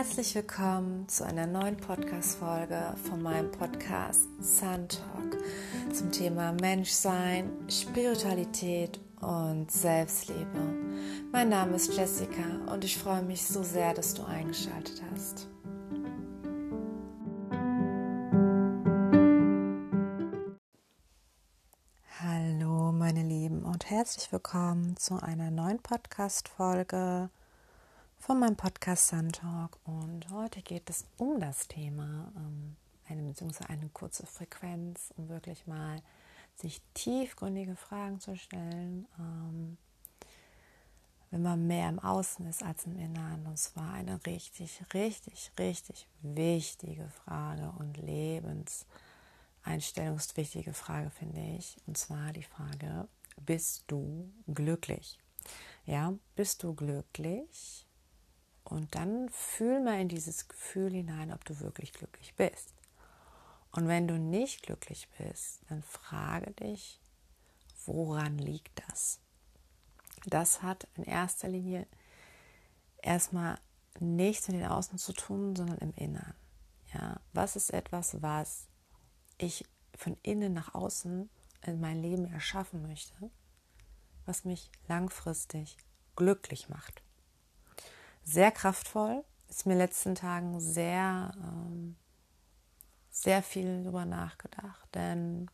Herzlich willkommen zu einer neuen Podcast-Folge von meinem Podcast Sun Talk zum Thema Menschsein, Spiritualität und Selbstliebe. Mein Name ist Jessica und ich freue mich so sehr, dass du eingeschaltet hast. Hallo, meine Lieben, und herzlich willkommen zu einer neuen Podcast-Folge von meinem Podcast Sun Talk. Und heute geht es um das Thema, ähm, eine beziehungsweise eine kurze Frequenz, um wirklich mal sich tiefgründige Fragen zu stellen, ähm, wenn man mehr im Außen ist als im Inneren. Und zwar eine richtig, richtig, richtig wichtige Frage und lebenseinstellungswichtige Frage, finde ich. Und zwar die Frage, bist du glücklich? Ja, bist du glücklich? Und dann fühl mal in dieses Gefühl hinein, ob du wirklich glücklich bist. Und wenn du nicht glücklich bist, dann frage dich, woran liegt das? Das hat in erster Linie erstmal nichts mit den Außen zu tun, sondern im Inneren. Ja, was ist etwas, was ich von innen nach außen in mein Leben erschaffen möchte, was mich langfristig glücklich macht? Sehr kraftvoll. Ist mir in den letzten Tagen sehr, ähm, sehr viel darüber nachgedacht. Denn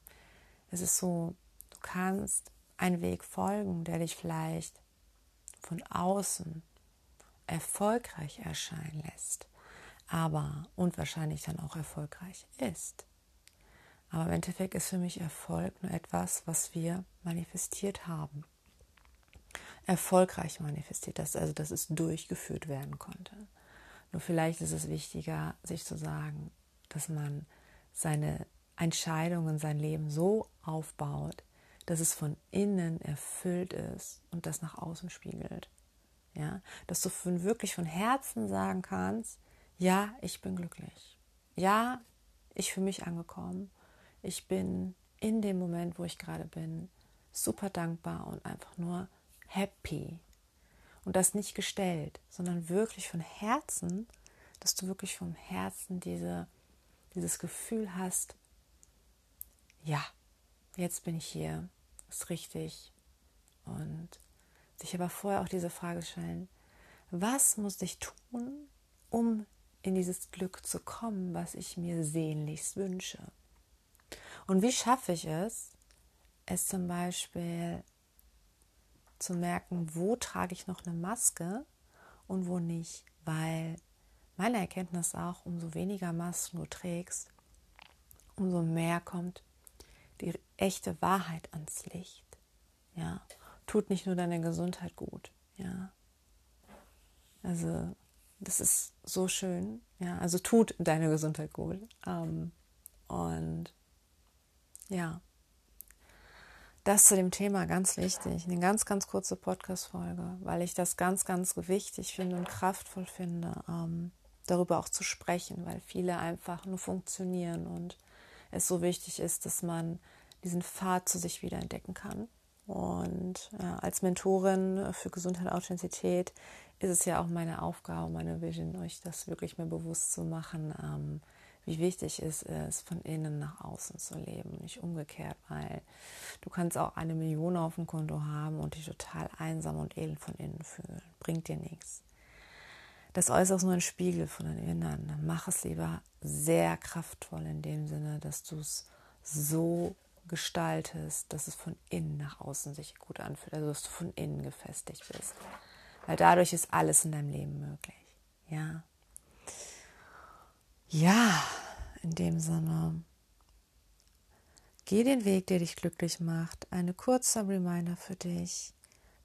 es ist so, du kannst einen Weg folgen, der dich vielleicht von außen erfolgreich erscheinen lässt, aber und wahrscheinlich dann auch erfolgreich ist. Aber im Endeffekt ist für mich Erfolg nur etwas, was wir manifestiert haben erfolgreich manifestiert, dass also dass es durchgeführt werden konnte. Nur vielleicht ist es wichtiger, sich zu sagen, dass man seine Entscheidungen, sein Leben so aufbaut, dass es von innen erfüllt ist und das nach außen spiegelt. Ja, dass du von, wirklich von Herzen sagen kannst, ja, ich bin glücklich. Ja, ich fühle mich angekommen. Ich bin in dem Moment, wo ich gerade bin, super dankbar und einfach nur happy. Und das nicht gestellt, sondern wirklich von Herzen, dass du wirklich vom Herzen diese, dieses Gefühl hast, ja, jetzt bin ich hier, ist richtig. Und sich aber vorher auch diese Frage stellen, was muss ich tun, um in dieses Glück zu kommen, was ich mir sehnlichst wünsche? Und wie schaffe ich es, es zum Beispiel zu merken, wo trage ich noch eine Maske und wo nicht. Weil meine Erkenntnis auch, umso weniger Masken du trägst, umso mehr kommt die echte Wahrheit ans Licht. Ja, tut nicht nur deine Gesundheit gut. Ja, also das ist so schön. Ja, also tut deine Gesundheit gut. Ähm, und ja, das zu dem Thema ganz wichtig. Eine ganz, ganz kurze Podcast-Folge, weil ich das ganz, ganz wichtig finde und kraftvoll finde, ähm, darüber auch zu sprechen, weil viele einfach nur funktionieren und es so wichtig ist, dass man diesen Pfad zu sich wieder entdecken kann. Und ja, als Mentorin für Gesundheit und Authentizität ist es ja auch meine Aufgabe, meine Vision, euch das wirklich mehr bewusst zu machen, ähm, wie wichtig es ist, von innen nach außen zu leben, nicht umgekehrt, weil du kannst auch eine Million auf dem Konto haben und dich total einsam und elend von innen fühlen. Bringt dir nichts. Das Äußere ist nur ein Spiegel von deinem Inneren. Mach es lieber sehr kraftvoll in dem Sinne, dass du es so gestaltest, dass es von innen nach außen sich gut anfühlt, also dass du von innen gefestigt bist. Weil dadurch ist alles in deinem Leben möglich. Ja, ja, in dem Sinne. Geh den Weg, der dich glücklich macht. Eine kurze Reminder für dich.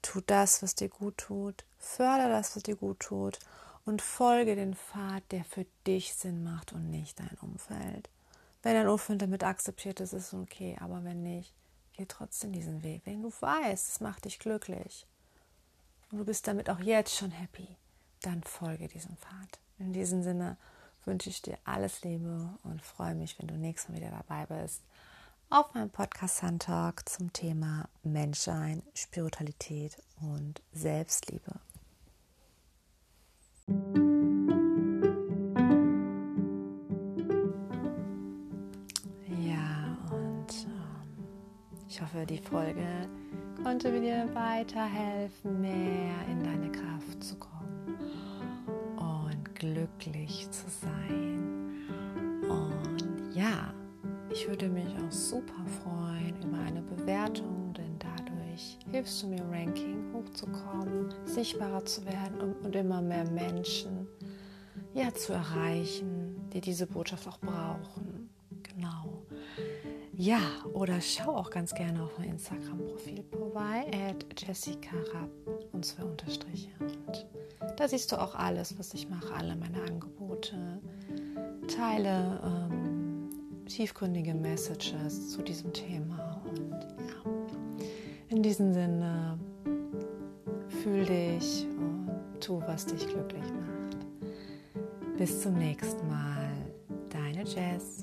Tu das, was dir gut tut. Förder das, was dir gut tut. Und folge den Pfad, der für dich Sinn macht und nicht dein Umfeld. Wenn dein Umfeld damit akzeptiert, ist es okay. Aber wenn nicht, geh trotzdem diesen Weg. Wenn du weißt, es macht dich glücklich und du bist damit auch jetzt schon happy, dann folge diesem Pfad. In diesem Sinne, wünsche ich dir alles Liebe und freue mich, wenn du nächstes Mal wieder dabei bist auf meinem Podcast Sandtalk zum Thema Menschsein, Spiritualität und Selbstliebe. Ja, und ähm, ich hoffe, die Folge konnte mir weiterhelfen, mehr in deine Kraft zu kommen glücklich zu sein. Und ja, ich würde mich auch super freuen über eine Bewertung, denn dadurch hilfst du mir, Ranking hochzukommen, sichtbarer zu werden und, immer mehr Menschen ja, zu erreichen, die diese Botschaft auch brauchen. Genau. Ja, oder schau auch ganz gerne auf mein Instagram-Profil vorbei, at Jessica Rapp und zwei Unterstriche. Und da siehst du auch alles, was ich mache, alle meine Angebote, teile ähm, tiefgründige Messages zu diesem Thema. Und ja, in diesem Sinne, fühl dich und tu, was dich glücklich macht. Bis zum nächsten Mal. Deine Jess.